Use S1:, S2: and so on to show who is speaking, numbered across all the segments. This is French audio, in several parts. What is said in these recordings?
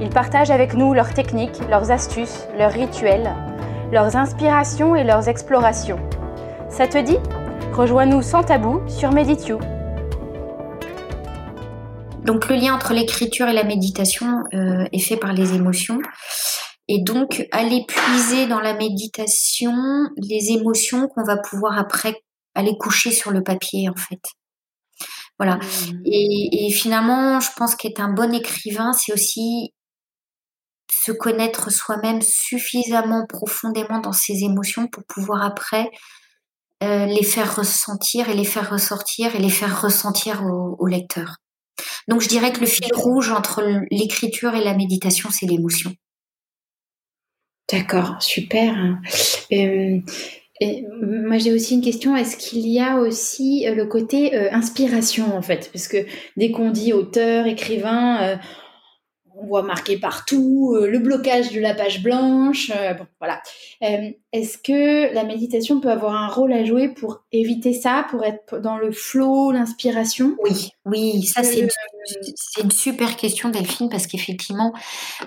S1: Ils partagent avec nous leurs techniques, leurs astuces, leurs rituels, leurs inspirations et leurs explorations. Ça te dit? Rejoins-nous sans tabou sur Medityou.
S2: Donc le lien entre l'écriture et la méditation euh, est fait par les émotions. Et donc aller puiser dans la méditation les émotions qu'on va pouvoir après aller coucher sur le papier en fait. Voilà. Mmh. Et, et, finalement, je pense qu'être un bon écrivain, c'est aussi se connaître soi-même suffisamment profondément dans ses émotions pour pouvoir après euh, les faire ressentir et les faire ressortir et les faire ressentir au, lecteur. Donc je dirais que le fil rouge entre l'écriture et la méditation, c'est l'émotion.
S3: D'accord, super. Euh, moi, j'ai aussi une question. Est-ce qu'il y a aussi euh, le côté inspiration, en fait? Parce que dès qu'on dit auteur, écrivain, on voit marqué partout euh, le blocage de la page blanche. Euh, bon, voilà. Euh, est-ce que la méditation peut avoir un rôle à jouer pour éviter ça, pour être dans le flow, l'inspiration?
S2: Oui, oui, ça c'est une, super question Delphine parce qu'effectivement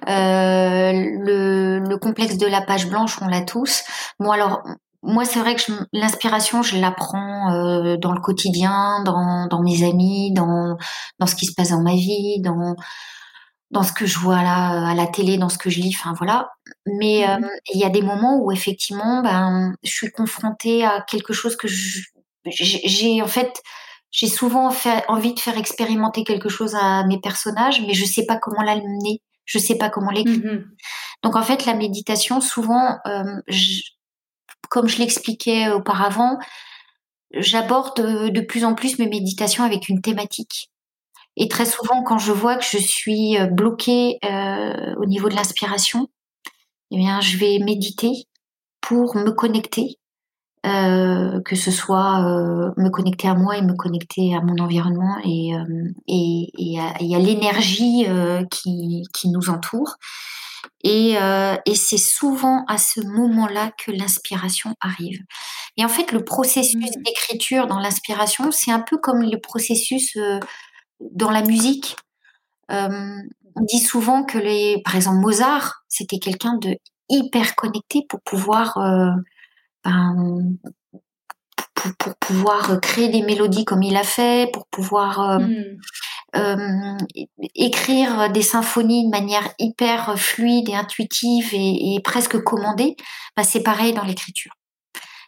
S2: le, complexe de la page blanche on l'a tous. Moi alors moi, c'est vrai que l'inspiration, je l'apprends dans le quotidien, dans, dans mes amis, dans, dans ce qui se passe dans ma vie, dans, dans ce que je vois là à la télé, dans ce que je lis, enfin voilà. Mais mmh euh, il y a des moments où effectivement, ben, je suis confrontée à quelque chose que j'ai en fait, j'ai souvent fait, envie de faire expérimenter quelque chose à mes personnages, mais je sais pas comment l'amener, je sais pas comment l'écrire. Mmh Donc en fait, la méditation, souvent, euh, comme je l'expliquais auparavant, j'aborde de plus en plus mes méditations avec une thématique. Et très souvent, quand je vois que je suis euh, bloquée euh, au niveau de l'inspiration, eh bien, je vais méditer pour me connecter, euh, que ce soit euh, me connecter à moi et me connecter à mon environnement et, et, et à, à l'énergie qui, qui nous entoure. Et, et c'est souvent à ce moment-là que l'inspiration arrive. Et en fait, le processus mmh. d'écriture dans l'inspiration, c'est un peu comme le processus dans la musique, euh, on dit souvent que les, par exemple Mozart, c'était quelqu'un de hyper connecté pour pouvoir, euh, ben, pour, pouvoir créer des mélodies comme il a fait, pour pouvoir euh, hmm. écrire des symphonies de manière hyper fluide et intuitive et, presque commandée. Ben, c'est pareil dans l'écriture.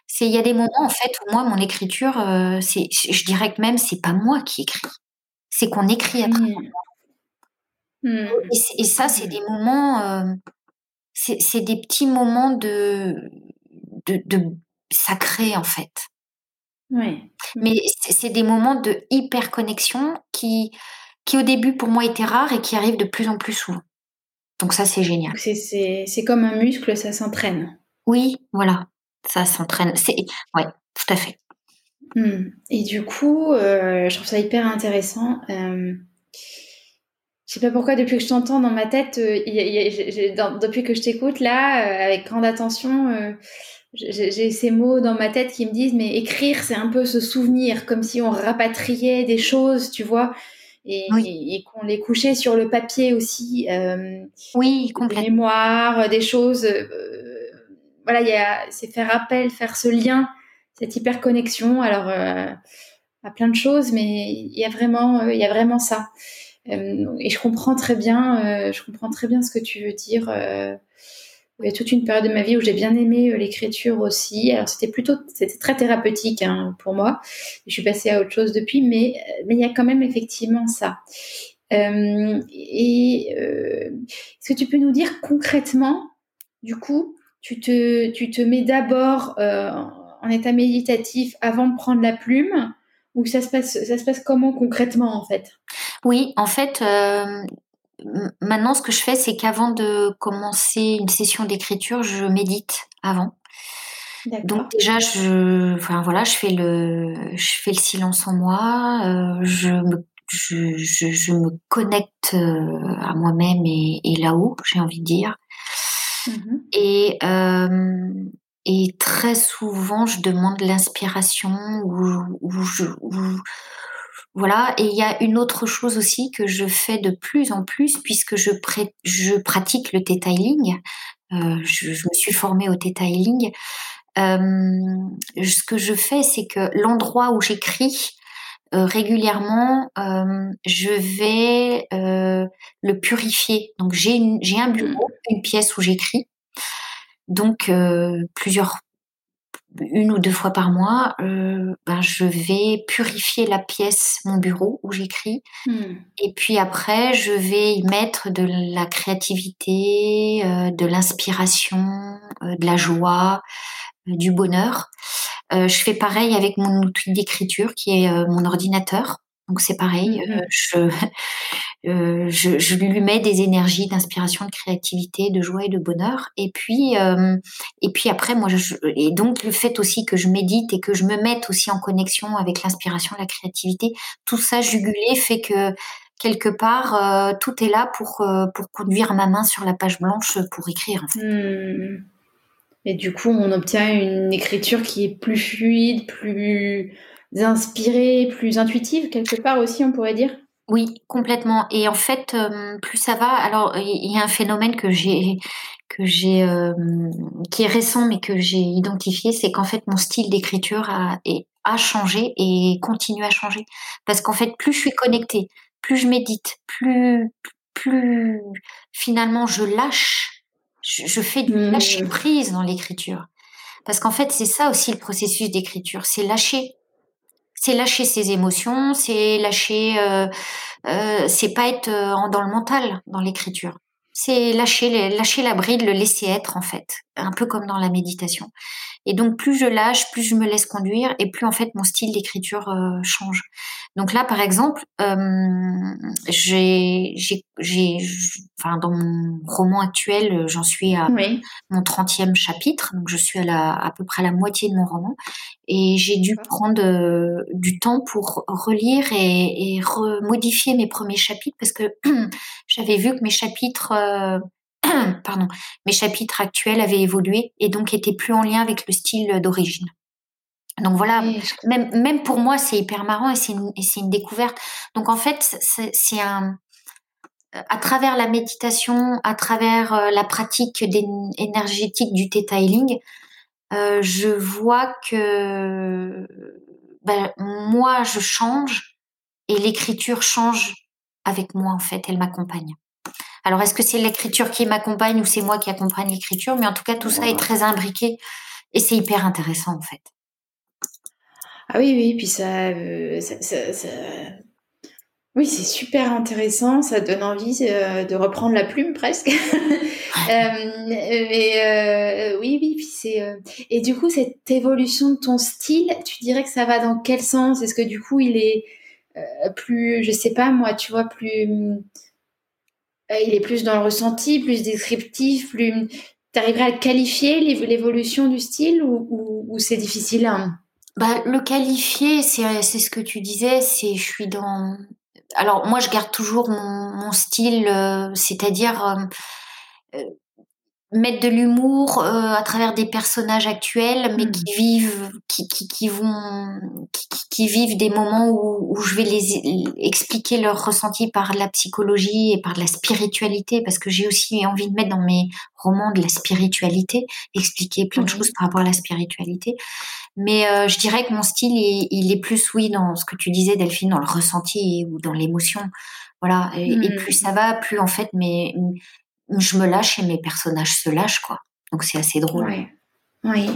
S2: C'est il y a des moments en fait où moi mon écriture, c'est, je dirais que même c'est pas moi qui écris c'est qu'on écrit à travers mmh. mmh. et, ça, c'est mmh. des moments, euh, c'est des petits moments de, de, de sacré en fait.
S3: Oui.
S2: Mais c'est des moments de hyper connexion qui, qui au début pour moi étaient rares et qui arrivent de plus en plus souvent. Donc ça, c'est génial.
S3: C'est comme un muscle, ça s'entraîne.
S2: Oui, voilà, ça s'entraîne. C'est ouais, tout à fait.
S3: Hmm. Et du coup, euh, je trouve ça hyper intéressant. Euh, je sais pas pourquoi, depuis que je t'entends dans ma tête, euh, depuis que je t'écoute là, euh, avec grande attention, j'ai ces mots dans ma tête qui me disent, mais écrire, c'est un peu se souvenir, comme si on rapatriait des choses, tu vois, et, et, qu'on les couchait sur le papier aussi.
S2: oui, complètement.
S3: Des mémoires, des choses. voilà, c'est faire appel, faire ce lien cette hyper connexion alors euh, à plein de choses mais il y a vraiment euh, il y vraiment ça. Euh, et je comprends très bien je comprends très bien ce que tu veux dire. Il y a toute une période de ma vie où j'ai bien aimé l'écriture aussi. Alors c'était plutôt c'était très thérapeutique hein, pour moi. Je suis passée à autre chose depuis mais mais il y a quand même effectivement ça. Et est-ce que tu peux nous dire concrètement du coup tu te, tu te mets d'abord en état méditatif avant de prendre la plume ou ça se passe, ça se passe comment concrètement en fait?
S2: Oui, en fait, euh, maintenant, ce que je fais, c'est qu'avant de commencer une session d'écriture, je médite avant. Donc déjà, je, enfin voilà, je fais le, je fais le silence en moi, euh, je me je, je, je, me connecte euh, à moi-même et, et là-haut, j'ai envie de dire. Mm-hmm. Et, euh, et très souvent, je demande l'inspiration ou, ou, je, voilà. Et il y a une autre chose aussi que je fais de plus en plus puisque je, je pratique le detailing. Euh, je, je, me suis formée au detailing. Euh, ce que je fais, c'est que l'endroit où j'écris, euh, régulièrement, je vais le purifier. Donc j'ai j'ai un bureau, mmh. une pièce où j'écris. Donc euh, plusieurs une ou deux fois par mois, ben, je vais purifier la pièce, mon bureau où j'écris. Mmh. Et puis après, je vais y mettre de la créativité, de l'inspiration, de la joie, du bonheur. Euh, je fais pareil avec mon outil d'écriture qui est euh, mon ordinateur. Donc c'est pareil, mmh euh, je, je, lui mets des énergies d'inspiration, de créativité, de joie et de bonheur. Et puis, et puis après, moi, je, et donc le fait aussi que je médite et que je me mette aussi en connexion avec l'inspiration, la créativité, tout ça jugulé fait que quelque part, tout est là pour pour conduire ma main sur la page blanche pour écrire.
S3: Mmh. Et du coup, on obtient une écriture qui est plus fluide, plus inspirée, plus intuitive, quelque part aussi, on pourrait dire?
S2: Oui, complètement. Et en fait, euh, plus ça va, alors il y a un phénomène que j'ai que j'ai euh, qui est récent mais que j'ai identifié, c'est qu'en fait mon style d'écriture a, a changé et continue à changer parce qu'en fait plus je suis connectée, plus je médite, plus plus finalement je lâche je, fais du mmh. lâcher prise dans l'écriture. Parce qu'en fait, c'est ça aussi le processus d'écriture, c'est lâcher. C'est lâcher ses émotions, c'est lâcher, euh, euh, c'est pas être euh, dans le mental dans l'écriture. C'est lâcher, lâcher la bride, le laisser être en fait, un peu comme dans la méditation. Et donc plus je lâche, plus je me laisse conduire, et plus en fait mon style d'écriture euh, change. Donc là, par exemple, euh, j'ai, j'ai, enfin dans mon roman actuel, j'en suis à mon 30e chapitre, donc je suis à, la, à peu près à la moitié de mon roman, et j'ai dû prendre euh, du temps pour relire et, et remodifier mes premiers chapitres parce que j'avais vu que mes chapitres pardon, mes chapitres actuels avaient évolué et donc étaient plus en lien avec le style d'origine. Donc voilà, même, même pour moi, c'est hyper marrant et c'est une, une, découverte. Donc en fait, c'est un, à travers la méditation, à travers euh, la pratique énergétique du detailing, euh, je vois que ben, moi, je change et l'écriture change avec moi en fait, elle m'accompagne. Alors, est-ce que c'est l'écriture qui m'accompagne ou c'est moi qui accompagne l'écriture? Mais en tout cas, tout ça est très imbriqué et c'est hyper intéressant en fait.
S3: Ah oui, oui, puis ça, euh, oui, c'est super intéressant, ça donne envie euh, de reprendre la plume presque. Euh, mais oui, oui, puis c'est et du coup cette évolution de ton style, tu dirais que ça va dans quel sens? Est-ce que du coup il est plus, je sais pas moi, tu vois, plus euh, il est plus dans le ressenti, plus descriptif, plus. T'arriverais à qualifier l'évolution du style ou, c'est difficile hein?
S2: Bah, Le qualifier, c'est ce que tu disais, c'est je suis dans. Alors moi, je garde toujours mon, style, euh, c'est-à-dire euh, mettre de l'humour euh, à travers des personnages actuels mais mmh. qui vivent qui, qui, qui vont qui, qui, vivent des moments où, où je vais les expliquer leurs ressentis par la psychologie et par la spiritualité parce que j'ai aussi envie de mettre dans mes romans de la spiritualité expliquer plein de choses par rapport à la spiritualité mais euh, je dirais que mon style il, il, est plus oui dans ce que tu disais Delphine dans le ressenti ou dans l'émotion voilà et, et, mmh. plus ça va plus en fait mes je me lâche et mes personnages se lâchent, quoi. Donc c'est assez drôle.
S3: Oui.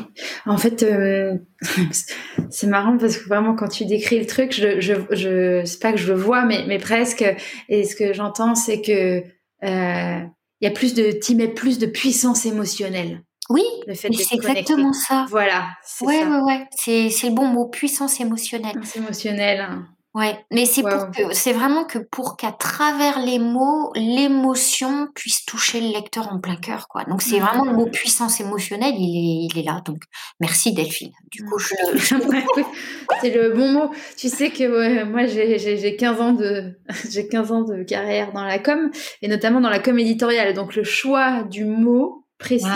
S3: En fait, euh, c'est marrant parce que vraiment quand tu décris le truc, je, je, je c'est pas que je le vois, mais, mais presque. Et ce que j'entends, c'est que euh, il y a plus de, tu mets plus de puissance émotionnelle.
S2: Oui, c'est exactement ça.
S3: Voilà.
S2: Ouais, ouais, ouais, C'est, c'est le bon mot, puissance émotionnelle.
S3: Puissance émotionnelle.
S2: Ouais, mais c'est pour que c'est vraiment que pour qu'à travers les mots, l'émotion puisse toucher le lecteur en plein cœur, quoi. Donc c'est vraiment le mot mmh. puissance émotionnelle, il est, il est là. Donc merci Delphine. Du coup, je,
S3: c'est le bon mot. Tu sais que moi j'ai 15 ans de j'ai 15 ans de carrière dans la com et notamment dans la com éditoriale. Donc le choix du mot précis.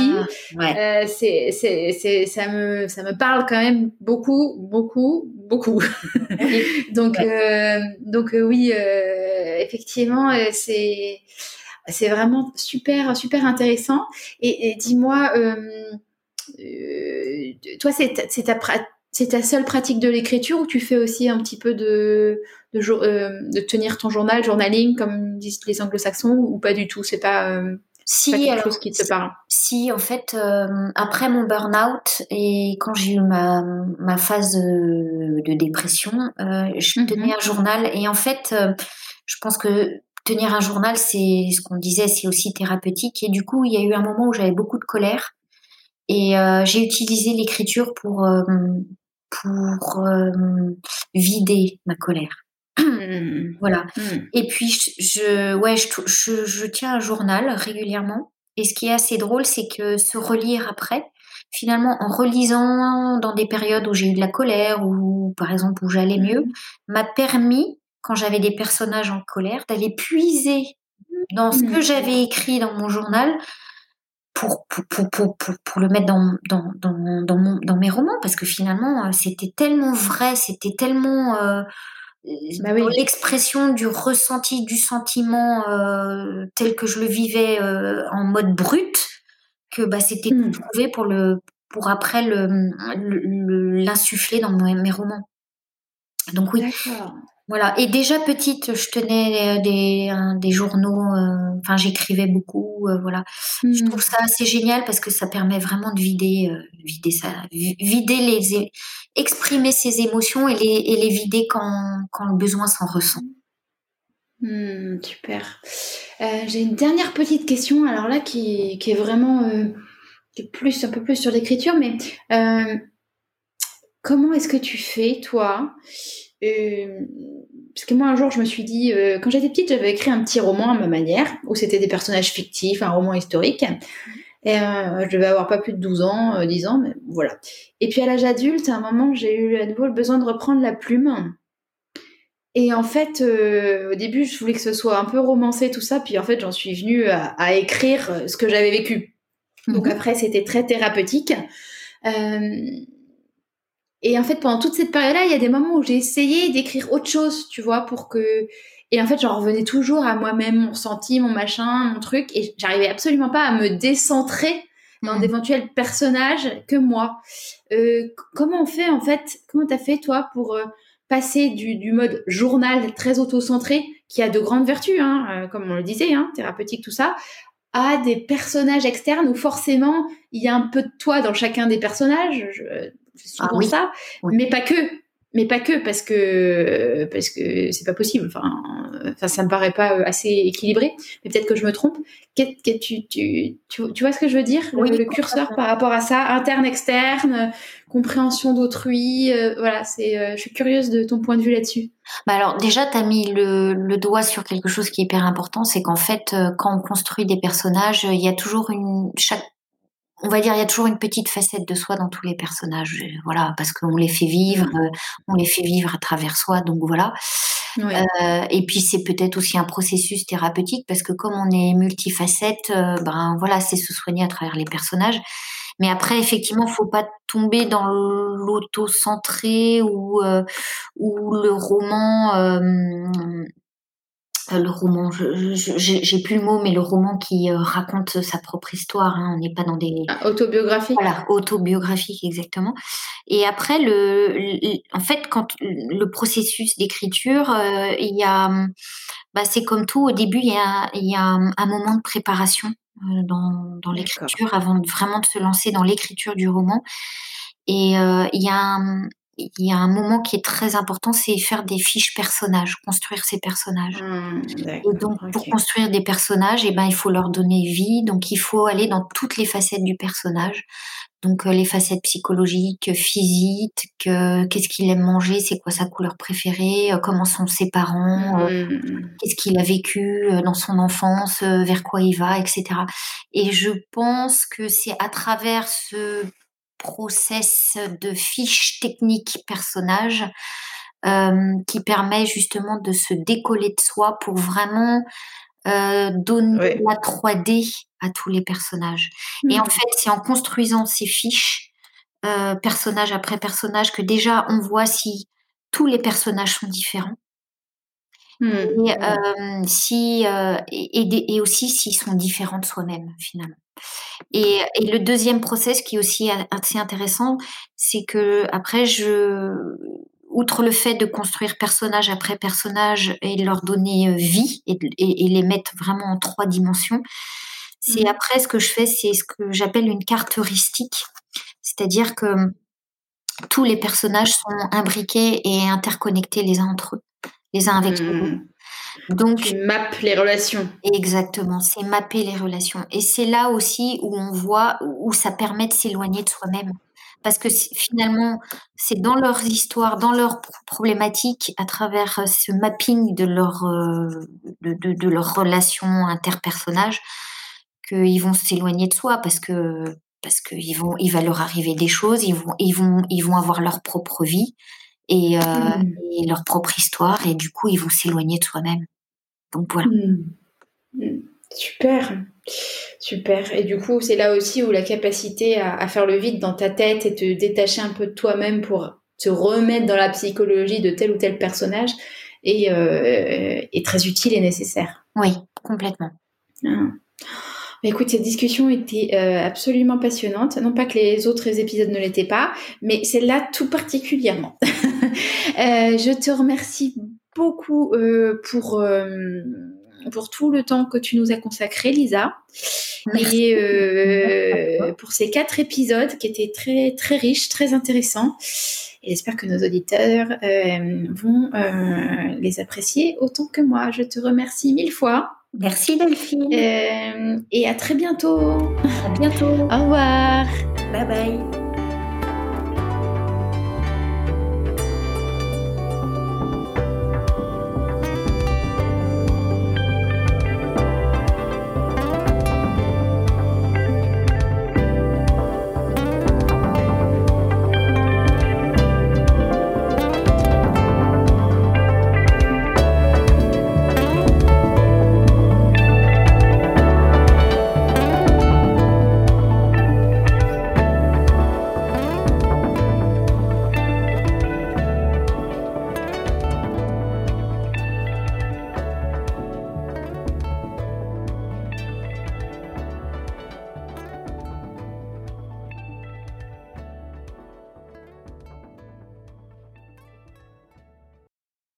S3: Ah, euh, c'est, c'est, c'est, ça me, ça me parle quand même beaucoup, beaucoup, beaucoup. donc, euh, donc euh, oui, effectivement, c'est, c'est vraiment super, super intéressant. Et, dis-moi, toi, c'est, c'est ta, c'est ta seule pratique de l'écriture ou tu fais aussi un petit peu de, de, de tenir ton journal, journaling, comme disent les anglo-saxons, ou pas du tout? C'est pas
S2: si, quelque chose qui te parle. Si, en fait, euh, après mon burn-out et quand j'ai eu ma, ma phase de, de dépression, euh, je mhm. tenais un journal et en fait, euh, je pense que tenir un journal, c'est ce qu'on disait, c'est aussi thérapeutique et du coup, il y a eu un moment où j'avais beaucoup de colère et j'ai utilisé l'écriture pour pour vider ma colère. Mmh. voilà. Mmh. Et puis, je, ouais, je, je, tiens un journal régulièrement. Et ce qui est assez drôle, c'est que se relire après, finalement, en relisant dans des périodes où j'ai eu de la colère ou, par exemple, où j'allais mieux, mmh. m'a permis, quand j'avais des personnages en colère, d'aller puiser dans ce que j'avais écrit dans mon journal pour, pour, pour, pour, pour le mettre dans, dans, dans, dans, mon, dans mes romans, parce que finalement, c'était tellement vrai, c'était tellement... Euh, bah l'expression du ressenti, du sentiment euh, tel que je le vivais euh, en mode brut, que bah, c'était mmh. trouvé pour le pour après l'insuffler dans mes romans. Donc oui. Voilà. Et déjà petite, je tenais des, des journaux, euh, enfin j'écrivais beaucoup, euh, voilà. Je trouve mmh. ça assez génial parce que ça permet vraiment de vider, euh, vider ça, vider les, exprimer ses émotions et les, et les vider quand, quand le besoin s'en ressent.
S3: Mmh, super. J'ai une dernière petite question, alors là qui, qui est vraiment qui est plus un peu plus sur l'écriture, mais comment est-ce que tu fais toi euh, parce que moi, un jour, je me suis dit, euh, quand j'étais petite, j'avais écrit un petit roman à ma manière, où c'était des personnages fictifs, un roman historique. Et euh, je devais avoir pas plus de 12 ans, 10 ans, mais voilà. Et puis à l'âge adulte, à un moment, j'ai eu à nouveau le besoin de reprendre la plume. Et en fait, au début, je voulais que ce soit un peu romancé, tout ça. Puis en fait, j'en suis venue à, écrire ce que j'avais vécu. Donc mhm. après, c'était très thérapeutique. Euh, et en fait, pendant toute cette période-là, il y a des moments où j'ai essayé d'écrire autre chose, tu vois, pour que. Et en fait, j'en revenais toujours à moi-même, mon ressenti, mon machin, mon truc, et j'arrivais absolument pas à me décentrer dans mmh. d'éventuels personnages que moi. Euh, comment on fait, en fait, comment t'as fait, toi, pour euh, passer du, du, mode journal très auto-centré, qui a de grandes vertus, hein, euh, comme on le disait, hein, thérapeutique, tout ça, à des personnages externes où forcément il y a un peu de toi dans chacun des personnages. Je, ah ça, mais pas que. Mais pas que parce que parce que c'est pas possible. Enfin, enfin, ça me paraît pas assez équilibré. Mais peut-être que je me trompe. tu, tu, tu, tu, vois ce que je veux dire? Le, curseur par rapport à ça, interne, externe, compréhension d'autrui. Euh, voilà, c'est. Euh, je suis curieuse de ton point de vue là-dessus.
S2: Bah alors déjà, tu as mis le, le, doigt sur quelque chose qui est hyper important, c'est qu'en fait, euh, quand on construit des personnages, il y a toujours une chaque on va dire, il y a toujours une petite facette de soi dans tous les personnages, euh, voilà, parce qu'on les fait vivre, euh, on les fait vivre à travers soi, donc voilà. Euh, et puis c'est peut-être aussi un processus thérapeutique parce que comme on est multifacette, ben voilà, c'est se soigner à travers les personnages. Mais après, effectivement, faut pas tomber dans l'auto-centré ou ou le roman euh, le roman, j'ai plus le mot, mais le roman qui euh, raconte sa propre histoire. Hein, on n'est pas dans des
S3: ah, autobiographiques.
S2: Voilà, autobiographique exactement. Et après, le, en fait, quand le processus d'écriture, euh, il y a, bah, c'est comme tout. Au début, il y a, il y a un, moment de préparation dans, dans l'écriture avant vraiment de se lancer dans l'écriture du roman. Et il y a un, il y a un moment qui est très important, c'est faire des fiches personnages, construire ces personnages. Mmh, et donc, pour construire des personnages, eh ben, il faut leur donner vie. Donc, il faut aller dans toutes les facettes du personnage, Donc les facettes psychologiques, physiques, qu'est-ce qu'il aime manger, c'est quoi sa couleur préférée, comment sont ses parents, mmh. qu'est-ce qu'il a vécu dans son enfance, vers quoi il va, etc. Et je pense que c'est à travers ce process de fiche technique personnage qui permet justement de se décoller de soi pour vraiment euh, donner la 3D à tous les personnages. Et en mmh. fait, c'est en construisant ces fiches, euh, personnage après personnage, que déjà on voit si tous les personnages sont différents. Mmh. Et, euh, si, et, et, aussi s'ils sont différents de soi-même, finalement. Et, et, le deuxième process qui est aussi assez intéressant, c'est que après, je, outre le fait de construire personnage après personnage et leur donner euh, vie et, les mettre vraiment en trois dimensions, c'est mmh. après ce que je fais, c'est ce que j'appelle une carte heuristique. C'est-à-dire que tous les personnages sont imbriqués et interconnectés les uns entre eux, les uns avec les autres. Mmh.
S3: Donc, tu mappes les relations.
S2: Exactement, c'est mapper les relations. Et c'est là aussi où on voit, où ça permet de s'éloigner de soi-même parce que finalement, c'est dans leurs histoires, dans leurs problématiques, à travers euh, ce mapping de leur euh, de, de, leur relation interpersonnage, qu'ils vont s'éloigner de soi parce que parce qu'ils vont, il va leur arriver des choses, ils vont, ils vont, ils vont avoir leur propre vie et, euh, mmh. et leur propre histoire, et du coup, ils vont s'éloigner de soi-même. Donc voilà. Mmh.
S3: Mmh. Super. Super. Et du coup, c'est là aussi où la capacité à, faire le vide dans ta tête et te détacher un peu de toi-même pour te remettre dans la psychologie de tel ou tel personnage est, euh, très utile et nécessaire.
S2: Oui, complètement.
S3: Ah. Écoute, cette discussion était euh, absolument passionnante. Non pas que les autres épisodes ne l'étaient pas, mais celle-là tout particulièrement. Euh, je te remercie beaucoup pour pour tout le temps que tu nous as consacré, Lisa. Et euh, pour ces quatre épisodes qui étaient très, très riches, très intéressants. Et j'espère que nos auditeurs euh, vont euh, les apprécier autant que moi. Je te remercie mille fois.
S2: Merci Delphine.
S3: et à très bientôt.
S2: À bientôt.
S3: Au revoir.
S2: Bye bye.